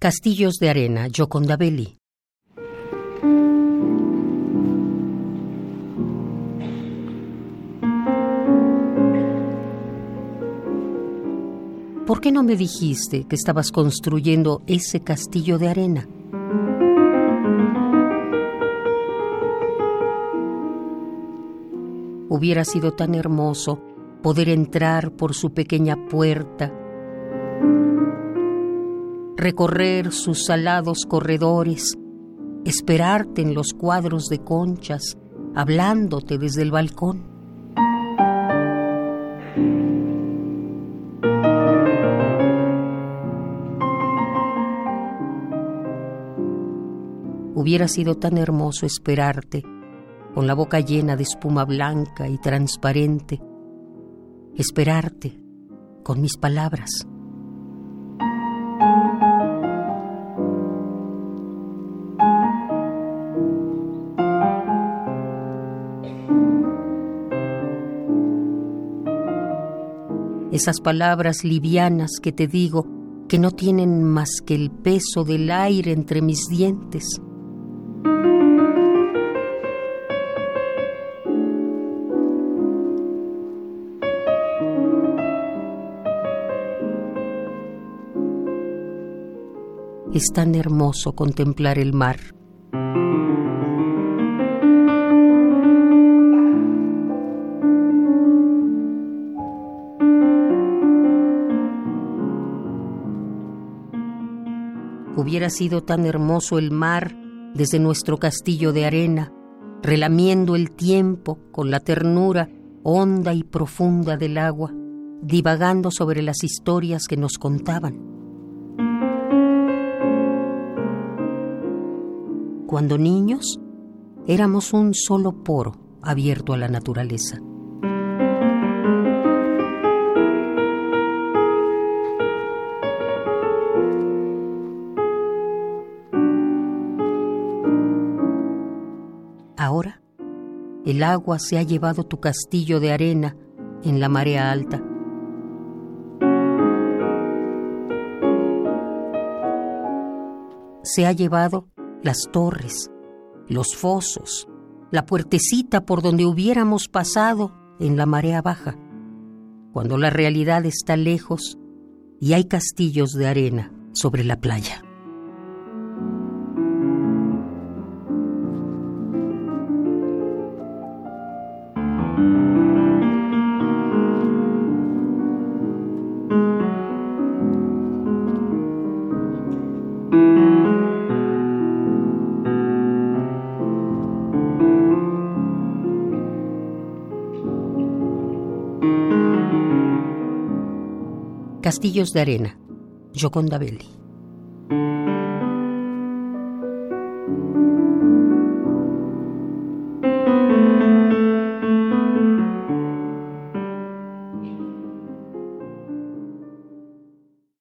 Castillos de Arena, Gioconda Belli. ¿Por qué no me dijiste que estabas construyendo ese castillo de arena? Hubiera sido tan hermoso poder entrar por su pequeña puerta, recorrer sus salados corredores, esperarte en los cuadros de conchas, hablándote desde el balcón. Hubiera sido tan hermoso esperarte con la boca llena de espuma blanca y transparente, esperarte con mis palabras. Esas palabras livianas que te digo que no tienen más que el peso del aire entre mis dientes es tan hermoso contemplar el mar. Hubiera sido tan hermoso el mar desde nuestro castillo de arena, relamiendo el tiempo con la ternura honda y profunda del agua, divagando sobre las historias que nos contaban. Cuando niños, éramos un solo poro abierto a la naturaleza. Ahora, el agua se ha llevado tu castillo de arena en la marea alta. Se ha llevado las torres, los fosos, la puertecita por donde hubiéramos pasado en la marea baja, cuando la realidad está lejos y hay castillos de arena sobre la playa. Castillos de Arena, Gioconda Belli.